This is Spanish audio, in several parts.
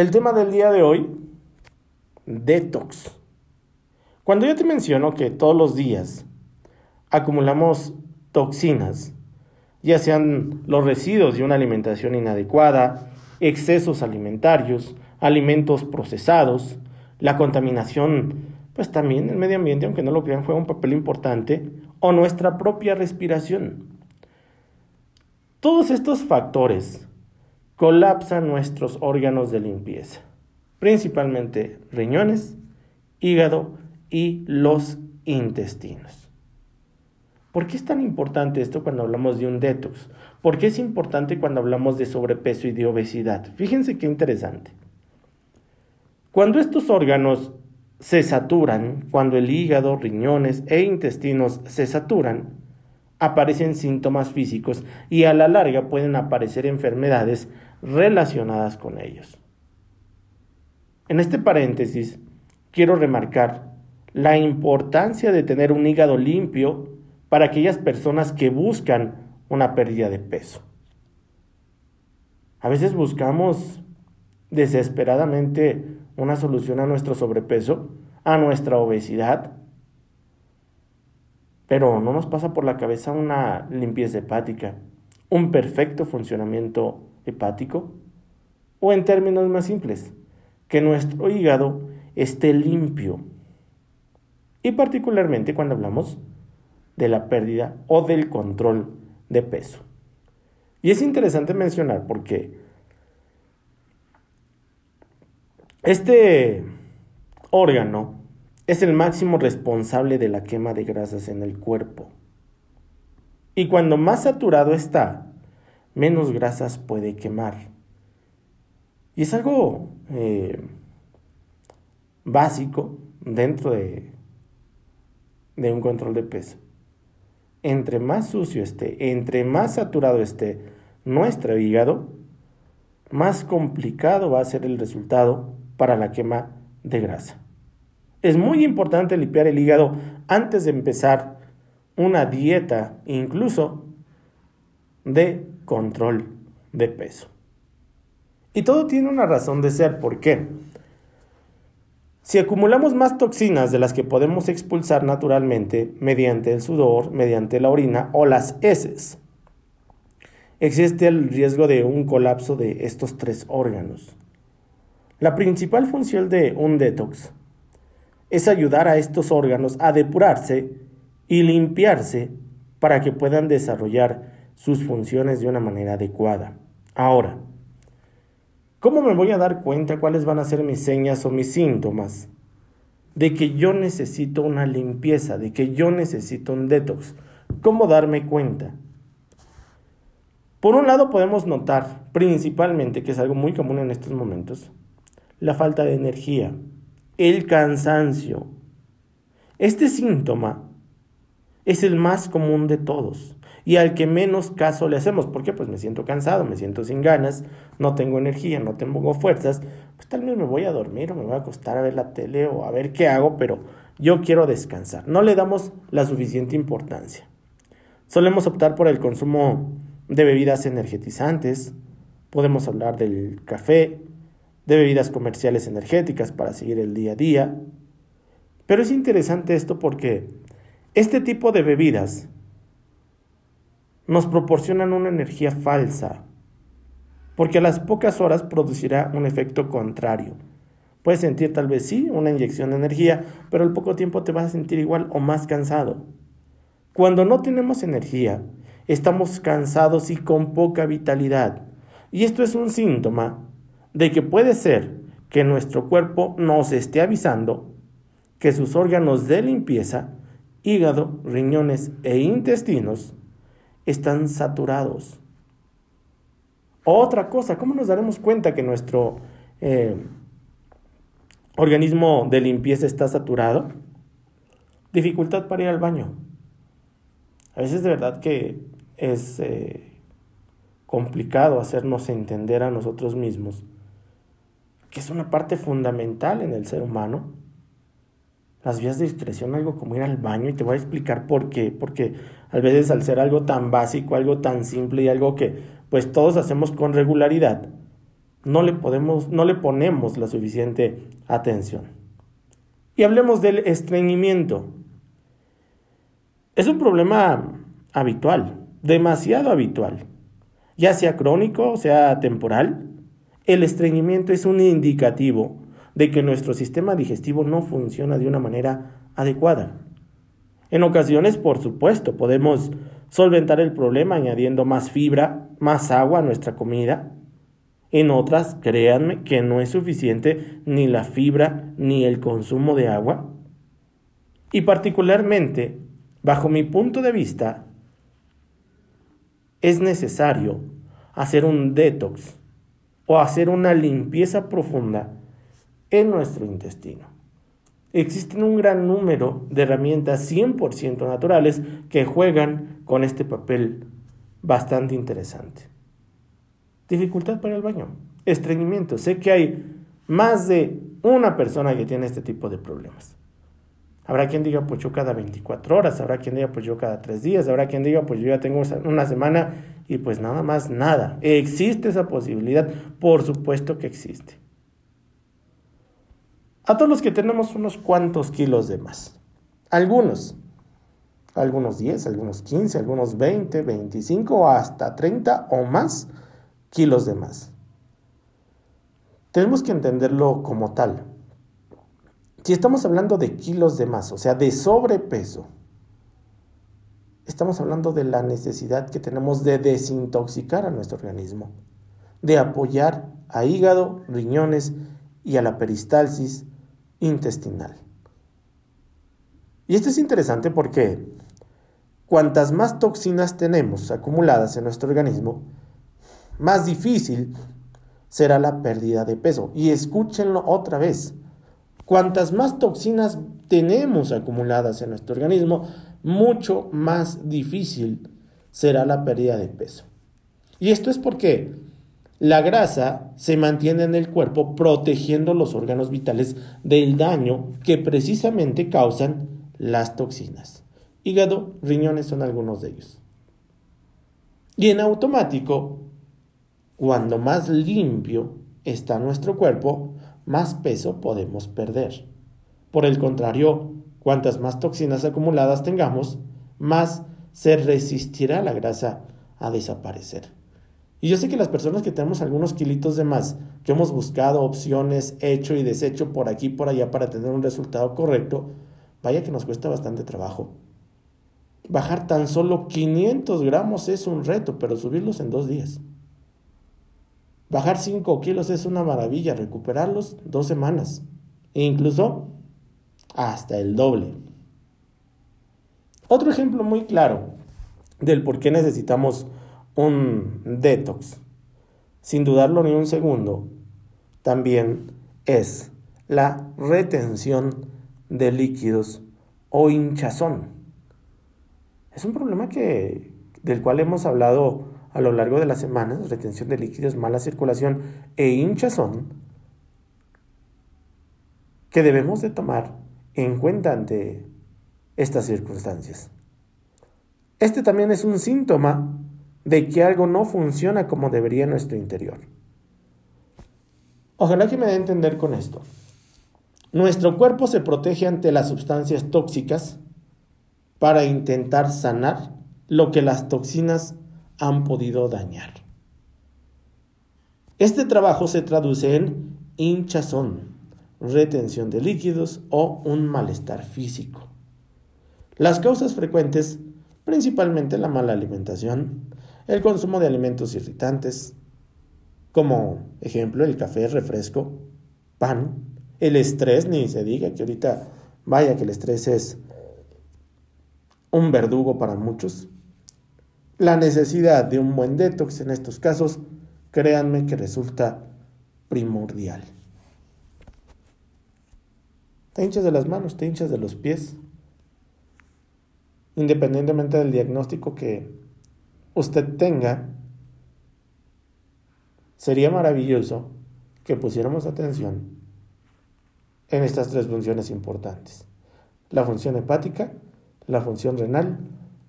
el tema del día de hoy, detox. Cuando yo te menciono que todos los días acumulamos toxinas, ya sean los residuos de una alimentación inadecuada, excesos alimentarios, alimentos procesados, la contaminación, pues también el medio ambiente, aunque no lo crean, juega un papel importante, o nuestra propia respiración. Todos estos factores colapsan nuestros órganos de limpieza, principalmente riñones, hígado y los intestinos. ¿Por qué es tan importante esto cuando hablamos de un detox? ¿Por qué es importante cuando hablamos de sobrepeso y de obesidad? Fíjense qué interesante. Cuando estos órganos se saturan, cuando el hígado, riñones e intestinos se saturan, aparecen síntomas físicos y a la larga pueden aparecer enfermedades relacionadas con ellos. En este paréntesis, quiero remarcar la importancia de tener un hígado limpio para aquellas personas que buscan una pérdida de peso. A veces buscamos desesperadamente una solución a nuestro sobrepeso, a nuestra obesidad, pero no nos pasa por la cabeza una limpieza hepática, un perfecto funcionamiento hepático, o en términos más simples, que nuestro hígado esté limpio. Y particularmente cuando hablamos de la pérdida o del control de peso. Y es interesante mencionar porque este órgano es el máximo responsable de la quema de grasas en el cuerpo. Y cuando más saturado está, menos grasas puede quemar. Y es algo eh, básico dentro de, de un control de peso. Entre más sucio esté, entre más saturado esté nuestro hígado, más complicado va a ser el resultado para la quema de grasa. Es muy importante limpiar el hígado antes de empezar una dieta, incluso de control de peso. Y todo tiene una razón de ser. ¿Por qué? Si acumulamos más toxinas de las que podemos expulsar naturalmente mediante el sudor, mediante la orina o las heces, existe el riesgo de un colapso de estos tres órganos. La principal función de un detox es ayudar a estos órganos a depurarse y limpiarse para que puedan desarrollar sus funciones de una manera adecuada. Ahora, ¿cómo me voy a dar cuenta cuáles van a ser mis señas o mis síntomas de que yo necesito una limpieza, de que yo necesito un detox? ¿Cómo darme cuenta? Por un lado podemos notar principalmente, que es algo muy común en estos momentos, la falta de energía, el cansancio. Este síntoma es el más común de todos y al que menos caso le hacemos. ¿Por qué? Pues me siento cansado, me siento sin ganas, no tengo energía, no tengo fuerzas. Pues tal vez me voy a dormir o me voy a acostar a ver la tele o a ver qué hago, pero yo quiero descansar. No le damos la suficiente importancia. Solemos optar por el consumo de bebidas energetizantes. Podemos hablar del café, de bebidas comerciales energéticas para seguir el día a día. Pero es interesante esto porque este tipo de bebidas nos proporcionan una energía falsa, porque a las pocas horas producirá un efecto contrario. Puedes sentir tal vez sí una inyección de energía, pero al poco tiempo te vas a sentir igual o más cansado. Cuando no tenemos energía, estamos cansados y con poca vitalidad. Y esto es un síntoma de que puede ser que nuestro cuerpo nos esté avisando que sus órganos de limpieza, hígado, riñones e intestinos, están saturados. Otra cosa, ¿cómo nos daremos cuenta que nuestro eh, organismo de limpieza está saturado? Dificultad para ir al baño. A veces de verdad que es eh, complicado hacernos entender a nosotros mismos que es una parte fundamental en el ser humano. Las vías de discreción, algo como ir al baño, y te voy a explicar por qué. Porque a veces al ser algo tan básico, algo tan simple y algo que pues todos hacemos con regularidad, no le, podemos, no le ponemos la suficiente atención. Y hablemos del estreñimiento. Es un problema habitual, demasiado habitual, ya sea crónico o sea temporal. El estreñimiento es un indicativo de que nuestro sistema digestivo no funciona de una manera adecuada. En ocasiones, por supuesto, podemos solventar el problema añadiendo más fibra, más agua a nuestra comida. En otras, créanme que no es suficiente ni la fibra ni el consumo de agua. Y particularmente, bajo mi punto de vista, es necesario hacer un detox o hacer una limpieza profunda en nuestro intestino. Existen un gran número de herramientas 100% naturales que juegan con este papel bastante interesante. Dificultad para el baño, estreñimiento. Sé que hay más de una persona que tiene este tipo de problemas. Habrá quien diga, pues yo cada 24 horas, habrá quien diga, pues yo cada 3 días, habrá quien diga, pues yo ya tengo una semana y pues nada más nada. ¿Existe esa posibilidad? Por supuesto que existe a todos los que tenemos unos cuantos kilos de más. Algunos, algunos 10, algunos 15, algunos 20, 25 hasta 30 o más kilos de más. Tenemos que entenderlo como tal. Si estamos hablando de kilos de más, o sea, de sobrepeso, estamos hablando de la necesidad que tenemos de desintoxicar a nuestro organismo, de apoyar a hígado, riñones y a la peristalsis intestinal. Y esto es interesante porque cuantas más toxinas tenemos acumuladas en nuestro organismo, más difícil será la pérdida de peso. Y escúchenlo otra vez. Cuantas más toxinas tenemos acumuladas en nuestro organismo, mucho más difícil será la pérdida de peso. Y esto es porque la grasa se mantiene en el cuerpo protegiendo los órganos vitales del daño que precisamente causan las toxinas. Hígado, riñones son algunos de ellos. Y en automático, cuando más limpio está nuestro cuerpo, más peso podemos perder. Por el contrario, cuantas más toxinas acumuladas tengamos, más se resistirá la grasa a desaparecer. Y yo sé que las personas que tenemos algunos kilitos de más, que hemos buscado opciones, hecho y deshecho por aquí y por allá para tener un resultado correcto, vaya que nos cuesta bastante trabajo. Bajar tan solo 500 gramos es un reto, pero subirlos en dos días. Bajar 5 kilos es una maravilla, recuperarlos dos semanas. E incluso hasta el doble. Otro ejemplo muy claro del por qué necesitamos un detox, sin dudarlo ni un segundo, también es la retención de líquidos o hinchazón. Es un problema que, del cual hemos hablado a lo largo de las semanas, retención de líquidos, mala circulación e hinchazón, que debemos de tomar en cuenta ante estas circunstancias. Este también es un síntoma de que algo no funciona como debería en nuestro interior. Ojalá que me dé a entender con esto. Nuestro cuerpo se protege ante las sustancias tóxicas para intentar sanar lo que las toxinas han podido dañar. Este trabajo se traduce en hinchazón, retención de líquidos o un malestar físico. Las causas frecuentes, principalmente la mala alimentación, el consumo de alimentos irritantes, como ejemplo el café, refresco, pan, el estrés, ni se diga que ahorita, vaya que el estrés es un verdugo para muchos. La necesidad de un buen detox en estos casos, créanme que resulta primordial. Te hinchas de las manos, te hinchas de los pies, independientemente del diagnóstico que usted tenga, sería maravilloso que pusiéramos atención en estas tres funciones importantes. La función hepática, la función renal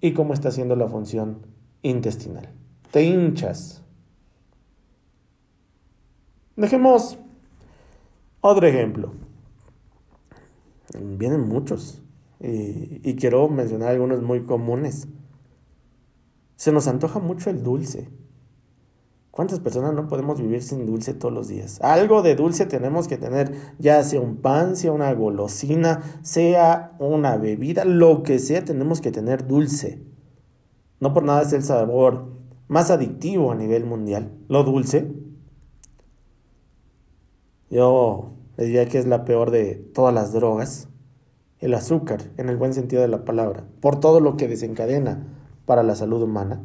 y cómo está haciendo la función intestinal. Te hinchas. Dejemos otro ejemplo. Vienen muchos y, y quiero mencionar algunos muy comunes. Se nos antoja mucho el dulce. ¿Cuántas personas no podemos vivir sin dulce todos los días? Algo de dulce tenemos que tener, ya sea un pan, sea una golosina, sea una bebida, lo que sea, tenemos que tener dulce. No por nada es el sabor más adictivo a nivel mundial. Lo dulce. Yo diría que es la peor de todas las drogas. El azúcar, en el buen sentido de la palabra, por todo lo que desencadena para la salud humana.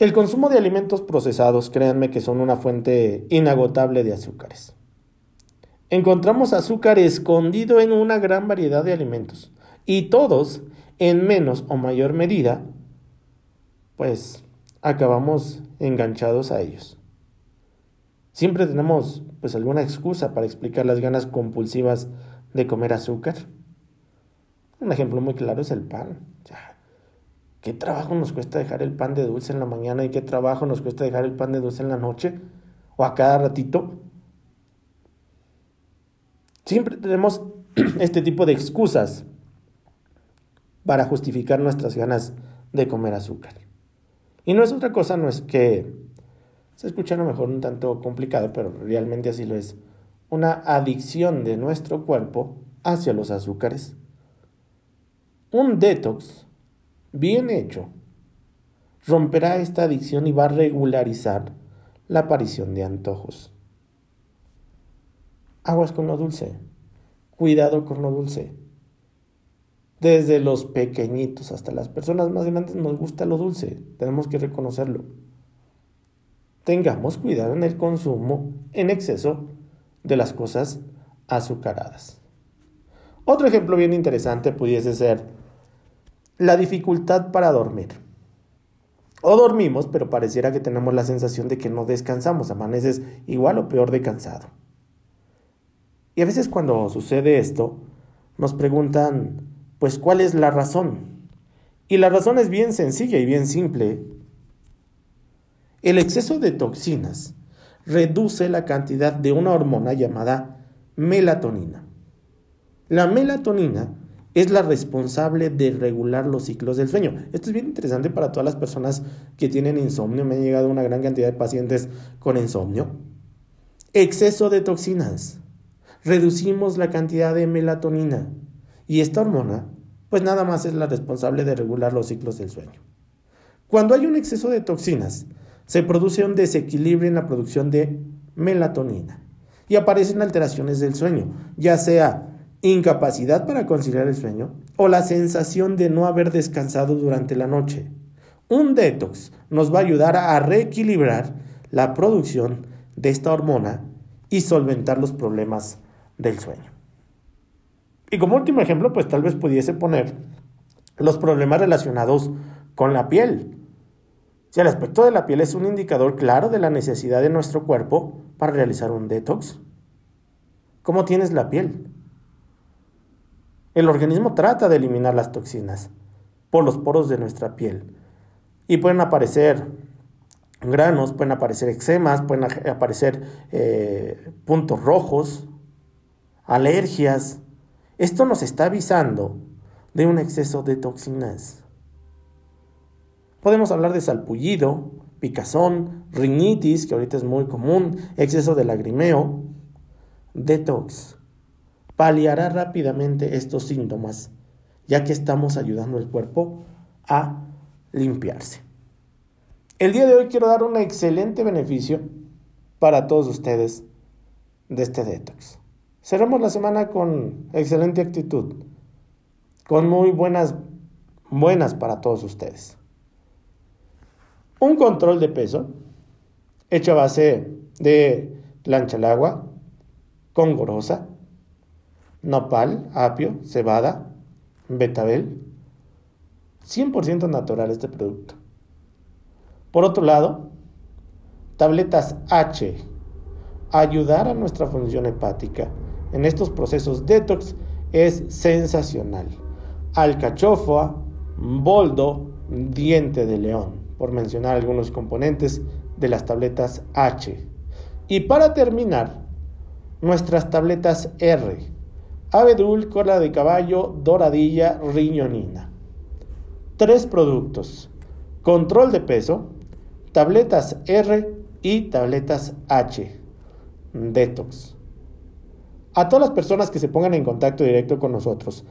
El consumo de alimentos procesados, créanme que son una fuente inagotable de azúcares. Encontramos azúcar escondido en una gran variedad de alimentos y todos, en menos o mayor medida, pues acabamos enganchados a ellos. Siempre tenemos pues alguna excusa para explicar las ganas compulsivas de comer azúcar. Un ejemplo muy claro es el pan. ¿Qué trabajo nos cuesta dejar el pan de dulce en la mañana y qué trabajo nos cuesta dejar el pan de dulce en la noche o a cada ratito? Siempre tenemos este tipo de excusas para justificar nuestras ganas de comer azúcar. Y no es otra cosa, no es que se escucha a lo mejor un tanto complicado, pero realmente así lo es. Una adicción de nuestro cuerpo hacia los azúcares. Un detox bien hecho, romperá esta adicción y va a regularizar la aparición de antojos. Aguas con lo dulce, cuidado con lo dulce. Desde los pequeñitos hasta las personas más grandes nos gusta lo dulce, tenemos que reconocerlo. Tengamos cuidado en el consumo en exceso de las cosas azucaradas. Otro ejemplo bien interesante pudiese ser la dificultad para dormir. O dormimos, pero pareciera que tenemos la sensación de que no descansamos, amaneces igual o peor de cansado. Y a veces cuando sucede esto, nos preguntan, pues, ¿cuál es la razón? Y la razón es bien sencilla y bien simple. El exceso de toxinas reduce la cantidad de una hormona llamada melatonina. La melatonina es la responsable de regular los ciclos del sueño. Esto es bien interesante para todas las personas que tienen insomnio. Me han llegado una gran cantidad de pacientes con insomnio. Exceso de toxinas. Reducimos la cantidad de melatonina. Y esta hormona, pues nada más es la responsable de regular los ciclos del sueño. Cuando hay un exceso de toxinas, se produce un desequilibrio en la producción de melatonina y aparecen alteraciones del sueño, ya sea incapacidad para conciliar el sueño o la sensación de no haber descansado durante la noche. Un detox nos va a ayudar a reequilibrar la producción de esta hormona y solventar los problemas del sueño. Y como último ejemplo, pues tal vez pudiese poner los problemas relacionados con la piel. Si el aspecto de la piel es un indicador claro de la necesidad de nuestro cuerpo para realizar un detox, ¿cómo tienes la piel? El organismo trata de eliminar las toxinas por los poros de nuestra piel. Y pueden aparecer granos, pueden aparecer eczemas, pueden aparecer eh, puntos rojos, alergias. Esto nos está avisando de un exceso de toxinas. Podemos hablar de salpullido, picazón, rinitis, que ahorita es muy común, exceso de lagrimeo, detox paliará rápidamente estos síntomas, ya que estamos ayudando al cuerpo a limpiarse. El día de hoy quiero dar un excelente beneficio para todos ustedes de este detox. Cerramos la semana con excelente actitud, con muy buenas, buenas para todos ustedes. Un control de peso hecho a base de plancha al agua, con gorosa, nopal, apio, cebada, betabel. 100% natural este producto. Por otro lado, tabletas H. Ayudar a nuestra función hepática en estos procesos detox es sensacional. Alcachofa, boldo, diente de león, por mencionar algunos componentes de las tabletas H. Y para terminar, nuestras tabletas R. Abedul, cola de caballo, doradilla, riñonina. Tres productos. Control de peso, tabletas R y tabletas H. Detox. A todas las personas que se pongan en contacto directo con nosotros,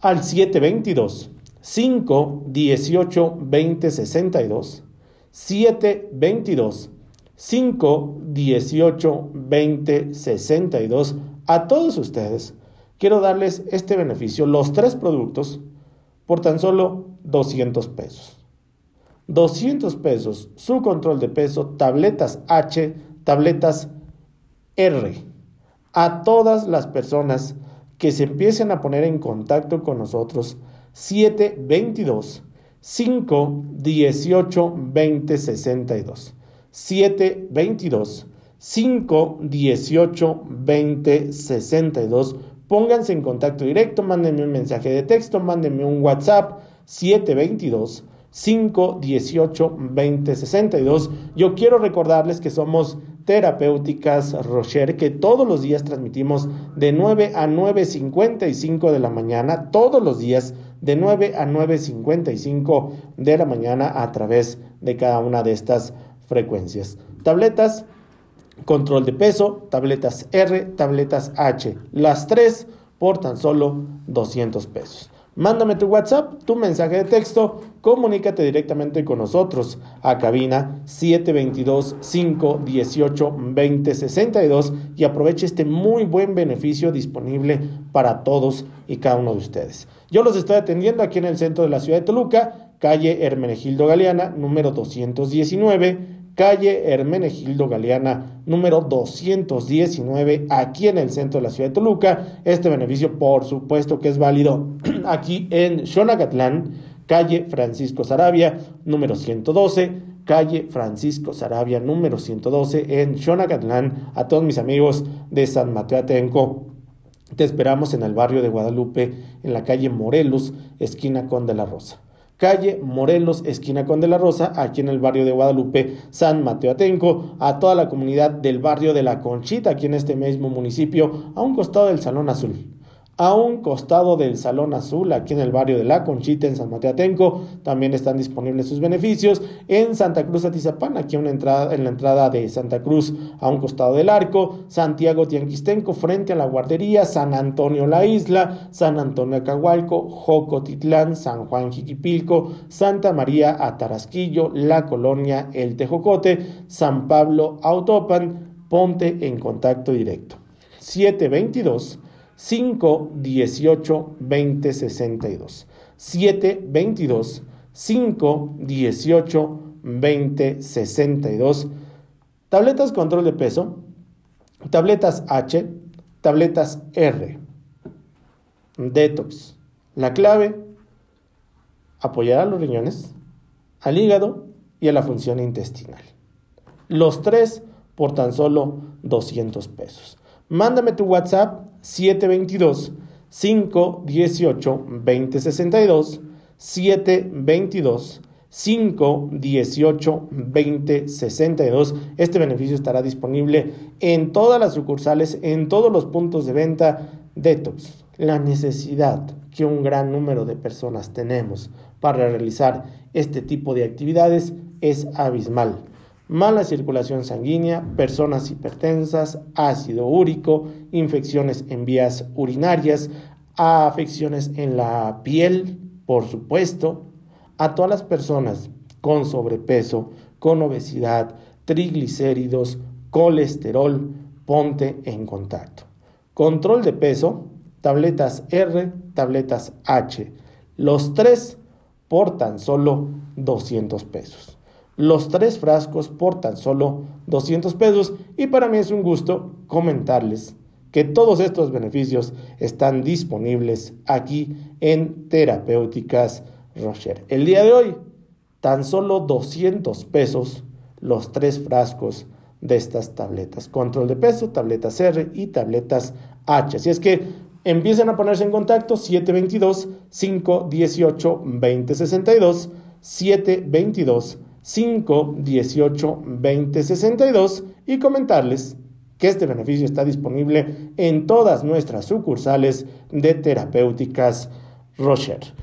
al 722 518 2062 722 518 2062 a todos ustedes quiero darles este beneficio los tres productos por tan solo 200 pesos. 200 pesos su control de peso tabletas H tabletas R a todas las personas que se empiecen a poner en contacto con nosotros 722 5 18 20 62 722 5 18 20 62 pónganse en contacto directo mándenme un mensaje de texto mándenme un WhatsApp 722 5 18 20 62 yo quiero recordarles que somos terapéuticas Rocher, que todos los días transmitimos de 9 a 9.55 de la mañana, todos los días de 9 a 9.55 de la mañana a través de cada una de estas frecuencias. Tabletas, control de peso, tabletas R, tabletas H, las tres por tan solo 200 pesos. Mándame tu WhatsApp, tu mensaje de texto, comunícate directamente con nosotros a cabina 722-518-2062 y aproveche este muy buen beneficio disponible para todos y cada uno de ustedes. Yo los estoy atendiendo aquí en el centro de la ciudad de Toluca, calle Hermenegildo Galeana, número 219 calle Hermenegildo Galeana, número 219, aquí en el centro de la ciudad de Toluca. Este beneficio, por supuesto, que es válido aquí en Xonacatlán, calle Francisco Sarabia, número 112 calle Francisco Sarabia, número 112, en Xonacatlán. A todos mis amigos de San Mateo Atenco, te esperamos en el barrio de Guadalupe, en la calle Morelos, esquina con de la Rosa calle Morelos, esquina con de la Rosa, aquí en el barrio de Guadalupe, San Mateo Atenco, a toda la comunidad del barrio de La Conchita, aquí en este mismo municipio, a un costado del Salón Azul a un costado del Salón Azul, aquí en el barrio de La Conchita, en San Mateo Atenco. También están disponibles sus beneficios. En Santa Cruz Atizapán, aquí una entrada, en la entrada de Santa Cruz, a un costado del arco. Santiago Tianquistenco, frente a la guardería. San Antonio La Isla, San Antonio Acahualco, Jocotitlán, San Juan Jiquipilco, Santa María Atarasquillo, La Colonia El Tejocote, San Pablo Autopan. Ponte en contacto directo. 722 5 18 20 62. 7 22 5 18 20 62. Tabletas control de peso, tabletas H, tabletas R. Detox. La clave, apoyar a los riñones, al hígado y a la función intestinal. Los tres por tan solo 200 pesos. Mándame tu WhatsApp 722 518 2062 722 518 2062. Este beneficio estará disponible en todas las sucursales, en todos los puntos de venta Detox. La necesidad que un gran número de personas tenemos para realizar este tipo de actividades es abismal mala circulación sanguínea, personas hipertensas, ácido úrico, infecciones en vías urinarias, afecciones en la piel, por supuesto, a todas las personas con sobrepeso, con obesidad, triglicéridos, colesterol, ponte en contacto. Control de peso, tabletas R, tabletas H. Los tres por tan solo 200 pesos los tres frascos por tan solo 200 pesos y para mí es un gusto comentarles que todos estos beneficios están disponibles aquí en Terapéuticas Rocher. El día de hoy, tan solo 200 pesos los tres frascos de estas tabletas. Control de peso, tabletas R y tabletas H. Así es que empiecen a ponerse en contacto 722 518 2062 722 5 18 20 62 y comentarles que este beneficio está disponible en todas nuestras sucursales de terapéuticas Rocher.